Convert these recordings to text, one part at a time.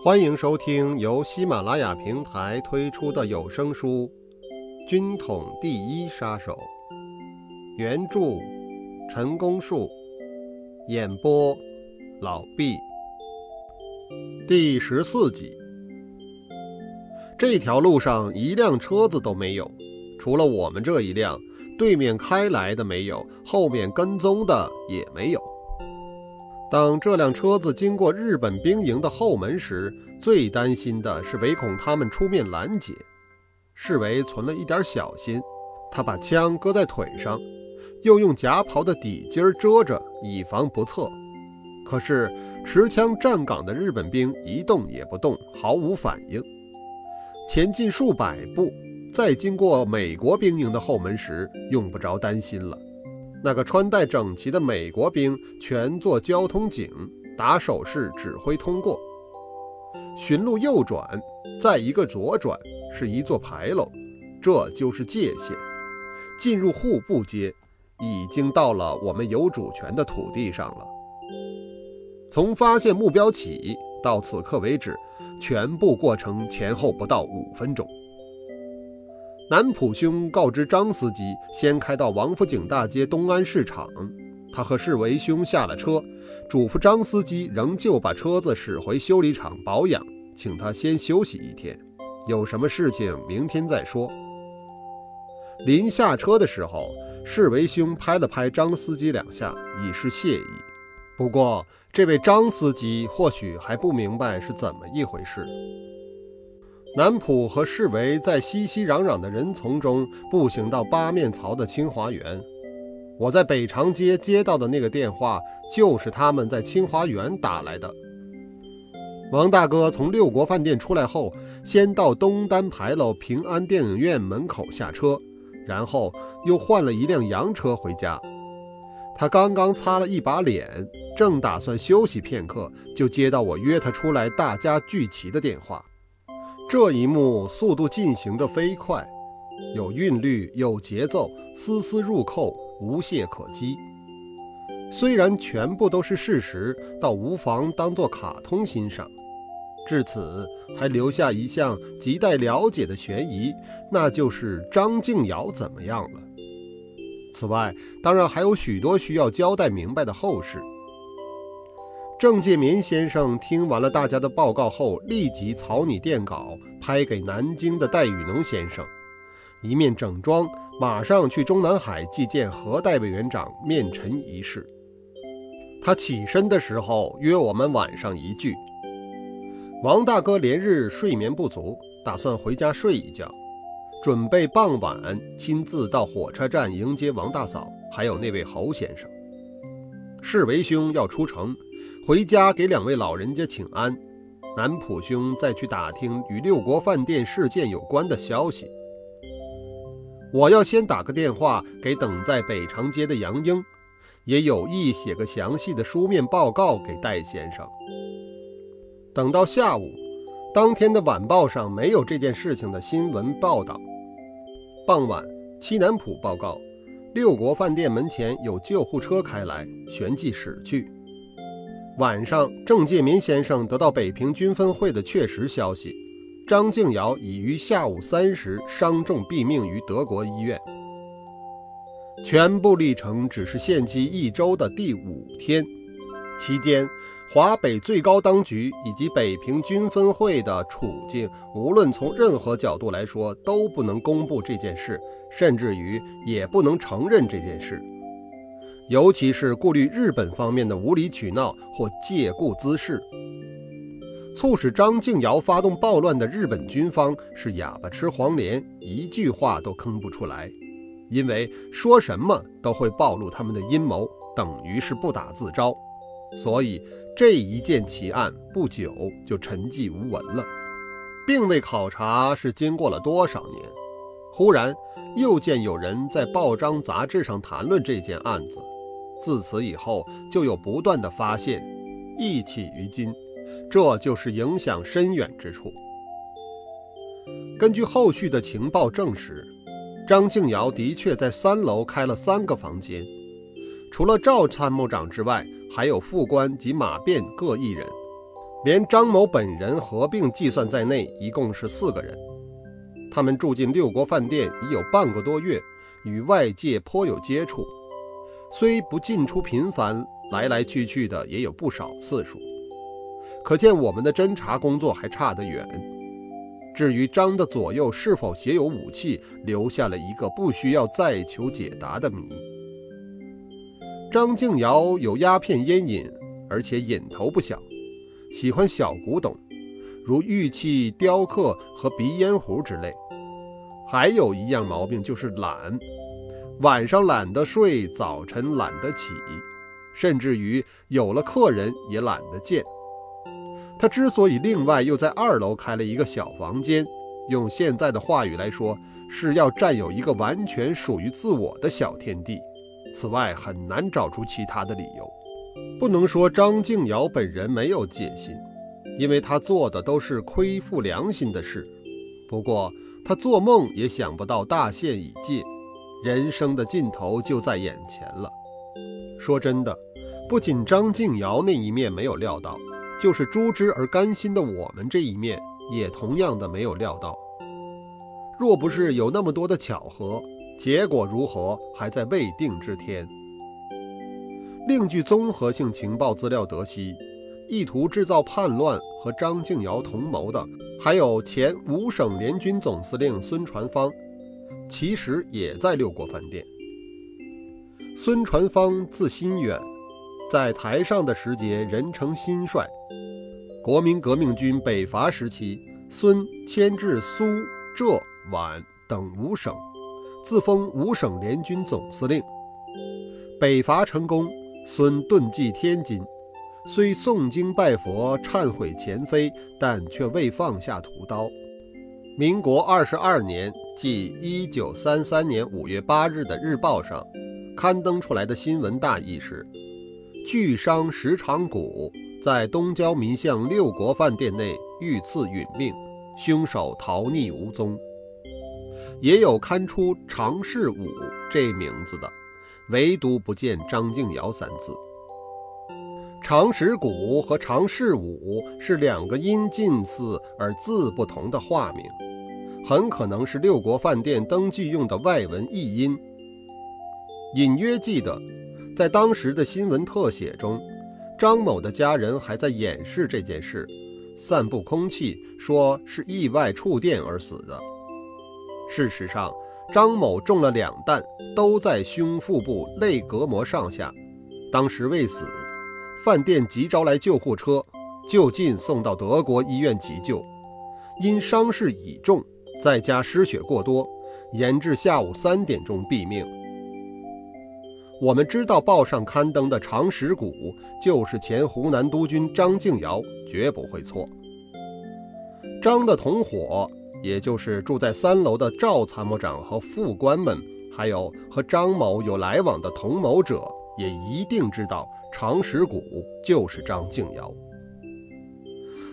欢迎收听由喜马拉雅平台推出的有声书《军统第一杀手》，原著陈功树，演播老毕，第十四集。这条路上一辆车子都没有，除了我们这一辆，对面开来的没有，后面跟踪的也没有。当这辆车子经过日本兵营的后门时，最担心的是唯恐他们出面拦截。世维存了一点小心，他把枪搁在腿上，又用夹袍的底襟遮着，以防不测。可是持枪站岗的日本兵一动也不动，毫无反应。前进数百步，再经过美国兵营的后门时，用不着担心了。那个穿戴整齐的美国兵全做交通警，打手势指挥通过。寻路右转，再一个左转，是一座牌楼，这就是界限。进入户部街，已经到了我们有主权的土地上了。从发现目标起到此刻为止，全部过程前后不到五分钟。南浦兄告知张司机，先开到王府井大街东安市场。他和世维兄下了车，嘱咐张司机仍旧把车子驶回修理厂保养，请他先休息一天，有什么事情明天再说。临下车的时候，世维兄拍了拍张司机两下，以示谢意。不过，这位张司机或许还不明白是怎么一回事。南浦和世维在熙熙攘攘的人丛中步行到八面槽的清华园。我在北长街接到的那个电话，就是他们在清华园打来的。王大哥从六国饭店出来后，先到东单牌楼平安电影院门口下车，然后又换了一辆洋车回家。他刚刚擦了一把脸，正打算休息片刻，就接到我约他出来大家聚齐的电话。这一幕速度进行得飞快，有韵律，有节奏，丝丝入扣，无懈可击。虽然全部都是事实，倒无妨当做卡通欣赏。至此，还留下一项亟待了解的悬疑，那就是张静瑶怎么样了。此外，当然还有许多需要交代明白的后事。郑介民先生听完了大家的报告后，立即草拟电稿，拍给南京的戴雨农先生，一面整装，马上去中南海觐见何代委员长面陈一事。他起身的时候约我们晚上一聚。王大哥连日睡眠不足，打算回家睡一觉，准备傍晚亲自到火车站迎接王大嫂，还有那位侯先生。世维兄要出城。回家给两位老人家请安，南浦兄再去打听与六国饭店事件有关的消息。我要先打个电话给等在北长街的杨英，也有意写个详细的书面报告给戴先生。等到下午，当天的晚报上没有这件事情的新闻报道。傍晚，七南浦报告，六国饭店门前有救护车开来，旋即驶去。晚上，郑介民先生得到北平军分会的确实消息，张静尧已于下午三时伤重毙命于德国医院。全部历程只是献祭一周的第五天，期间华北最高当局以及北平军分会的处境，无论从任何角度来说，都不能公布这件事，甚至于也不能承认这件事。尤其是顾虑日本方面的无理取闹或借故滋事，促使张敬尧发动暴乱的日本军方是哑巴吃黄连，一句话都吭不出来，因为说什么都会暴露他们的阴谋，等于是不打自招。所以这一件奇案不久就沉寂无闻了，并未考察是经过了多少年。忽然又见有人在报章杂志上谈论这件案子。自此以后，就有不断的发现，一起于今，这就是影响深远之处。根据后续的情报证实，张静瑶的确在三楼开了三个房间，除了赵参谋长之外，还有副官及马便各一人。连张某本人合并计算在内，一共是四个人。他们住进六国饭店已有半个多月，与外界颇有接触，虽不进出频繁，来来去去的也有不少次数。可见我们的侦查工作还差得远。至于张的左右是否携有武器，留下了一个不需要再求解答的谜。张敬尧有鸦片烟瘾，而且瘾头不小，喜欢小古董，如玉器、雕刻和鼻烟壶之类。还有一样毛病就是懒，晚上懒得睡，早晨懒得起，甚至于有了客人也懒得见。他之所以另外又在二楼开了一个小房间，用现在的话语来说，是要占有一个完全属于自我的小天地。此外，很难找出其他的理由。不能说张静瑶本人没有戒心，因为他做的都是亏负良心的事。不过，他做梦也想不到大限已届，人生的尽头就在眼前了。说真的，不仅张敬尧那一面没有料到，就是诛之而甘心的我们这一面，也同样的没有料到。若不是有那么多的巧合，结果如何还在未定之天。另据综合性情报资料得悉，意图制造叛乱和张敬尧同谋的，还有前五省联军总司令孙传芳，其实也在六国饭店。孙传芳字新远，在台上的时节人称新帅。国民革命军北伐时期，孙迁至苏、浙、皖等五省。自封五省联军总司令。北伐成功，孙遁迹天津，虽诵经拜佛、忏悔前非，但却未放下屠刀。民国二十二年，即一九三三年五月八日的《日报》上刊登出来的新闻大意是：巨商石长谷在东郊民巷六国饭店内遇刺殒命，凶手逃匿无踪。也有刊出常世武这名字的，唯独不见张敬尧三字。常石谷和常世武是两个音近似而字不同的化名，很可能是六国饭店登记用的外文译音。隐约记得，在当时的新闻特写中，张某的家人还在掩饰这件事，散布空气，说是意外触电而死的。事实上，张某中了两弹，都在胸腹部肋隔膜上下，当时未死。饭店急招来救护车，就近送到德国医院急救，因伤势已重，在家失血过多，延至下午三点钟毙命。我们知道报上刊登的长石谷就是前湖南督军张敬尧，绝不会错。张的同伙。也就是住在三楼的赵参谋长和副官们，还有和张某有来往的同谋者，也一定知道长石谷就是张敬尧。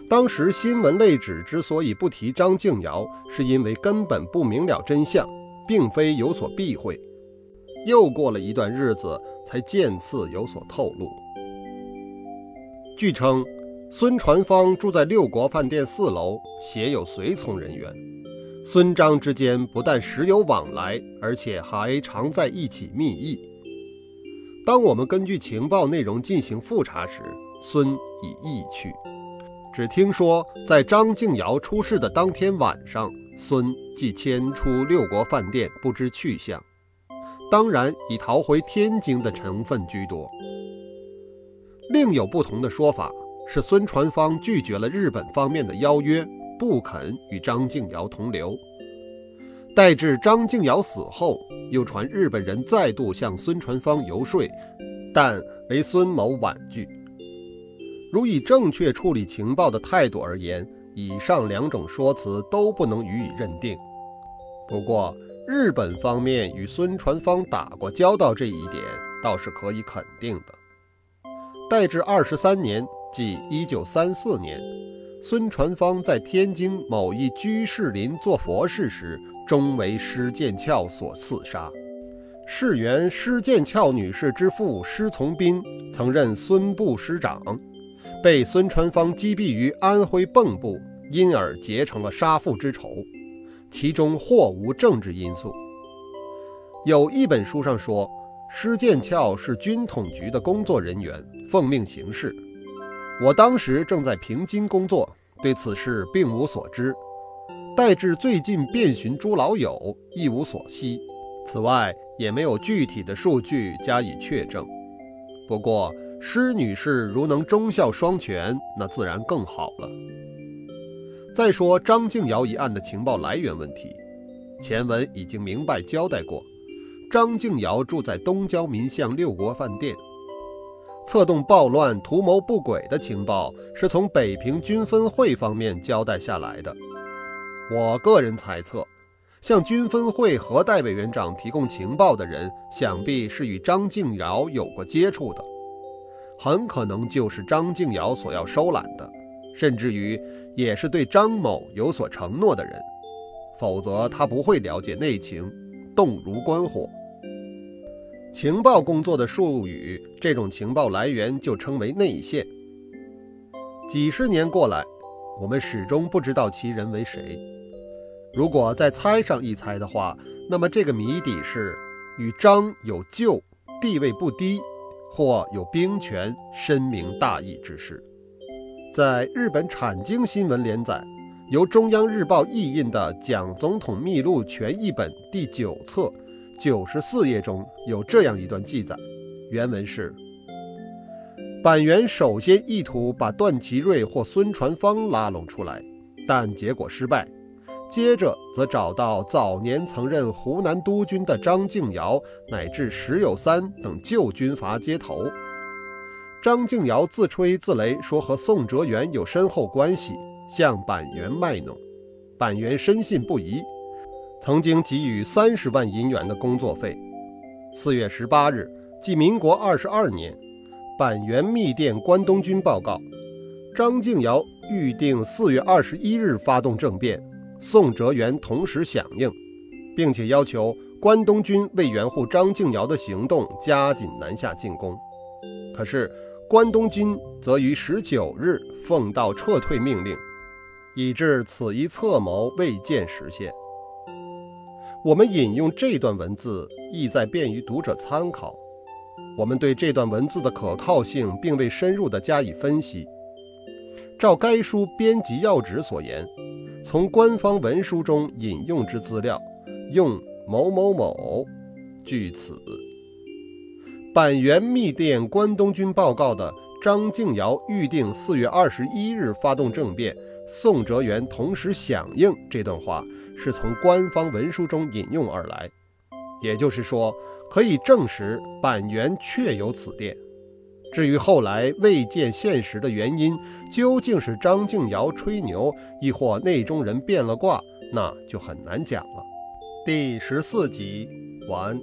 当时新闻类纸之所以不提张敬尧，是因为根本不明了真相，并非有所避讳。又过了一段日子，才渐次有所透露。据称。孙传芳住在六国饭店四楼，携有随从人员。孙张之间不但时有往来，而且还常在一起密议。当我们根据情报内容进行复查时，孙已易去。只听说在张敬尧出事的当天晚上，孙即迁出六国饭店，不知去向。当然，以逃回天津的成分居多。另有不同的说法。是孙传芳拒绝了日本方面的邀约，不肯与张敬尧同流。待至张敬尧死后，又传日本人再度向孙传芳游说，但为孙某婉拒。如以正确处理情报的态度而言，以上两种说辞都不能予以认定。不过，日本方面与孙传芳打过交道这一点倒是可以肯定的。待至二十三年。即一九三四年，孙传芳在天津某一居士林做佛事时，终为施剑翘所刺杀。世源施剑翘女士之父施从斌曾任孙部师长，被孙传芳击毙于安徽蚌埠，因而结成了杀父之仇，其中或无政治因素。有一本书上说，施剑翘是军统局的工作人员，奉命行事。我当时正在平津工作，对此事并无所知。待至最近遍寻诸老友，一无所悉。此外，也没有具体的数据加以确证。不过，施女士如能忠孝双全，那自然更好了。再说张静瑶一案的情报来源问题，前文已经明白交代过。张静瑶住在东郊民巷六国饭店，策动暴乱、图谋不轨的情报是从北平军分会方面交代下来的。我个人猜测。向军分会何代委员长提供情报的人，想必是与张静瑶有过接触的，很可能就是张敬尧所要收揽的，甚至于也是对张某有所承诺的人，否则他不会了解内情，动如观火。情报工作的术语，这种情报来源就称为内线。几十年过来，我们始终不知道其人为谁。如果再猜上一猜的话，那么这个谜底是与张有旧、地位不低，或有兵权、深明大义之士。在日本产经新闻连载、由中央日报译印的《蒋总统秘录全译本》第九册九十四页中有这样一段记载，原文是：板垣首先意图把段祺瑞或孙传芳拉拢出来，但结果失败。接着则找到早年曾任湖南督军的张敬尧，乃至石友三等旧军阀接头。张敬尧自吹自擂说和宋哲元有深厚关系，向板垣卖弄。板垣深信不疑，曾经给予三十万银元的工作费。四月十八日，即民国二十二年，板垣密电关东军报告，张敬尧预定四月二十一日发动政变。宋哲元同时响应，并且要求关东军为援护张敬尧的行动加紧南下进攻。可是关东军则于十九日奉到撤退命令，以致此一策谋未见实现。我们引用这段文字，意在便于读者参考。我们对这段文字的可靠性并未深入地加以分析。照该书编辑要旨所言。从官方文书中引用之资料，用某某某，据此。板垣密电关东军报告的张敬尧预定四月二十一日发动政变，宋哲元同时响应这段话，是从官方文书中引用而来。也就是说，可以证实板垣确有此电。至于后来未见现实的原因，究竟是张敬尧吹牛，亦或内中人变了卦，那就很难讲了。第十四集完。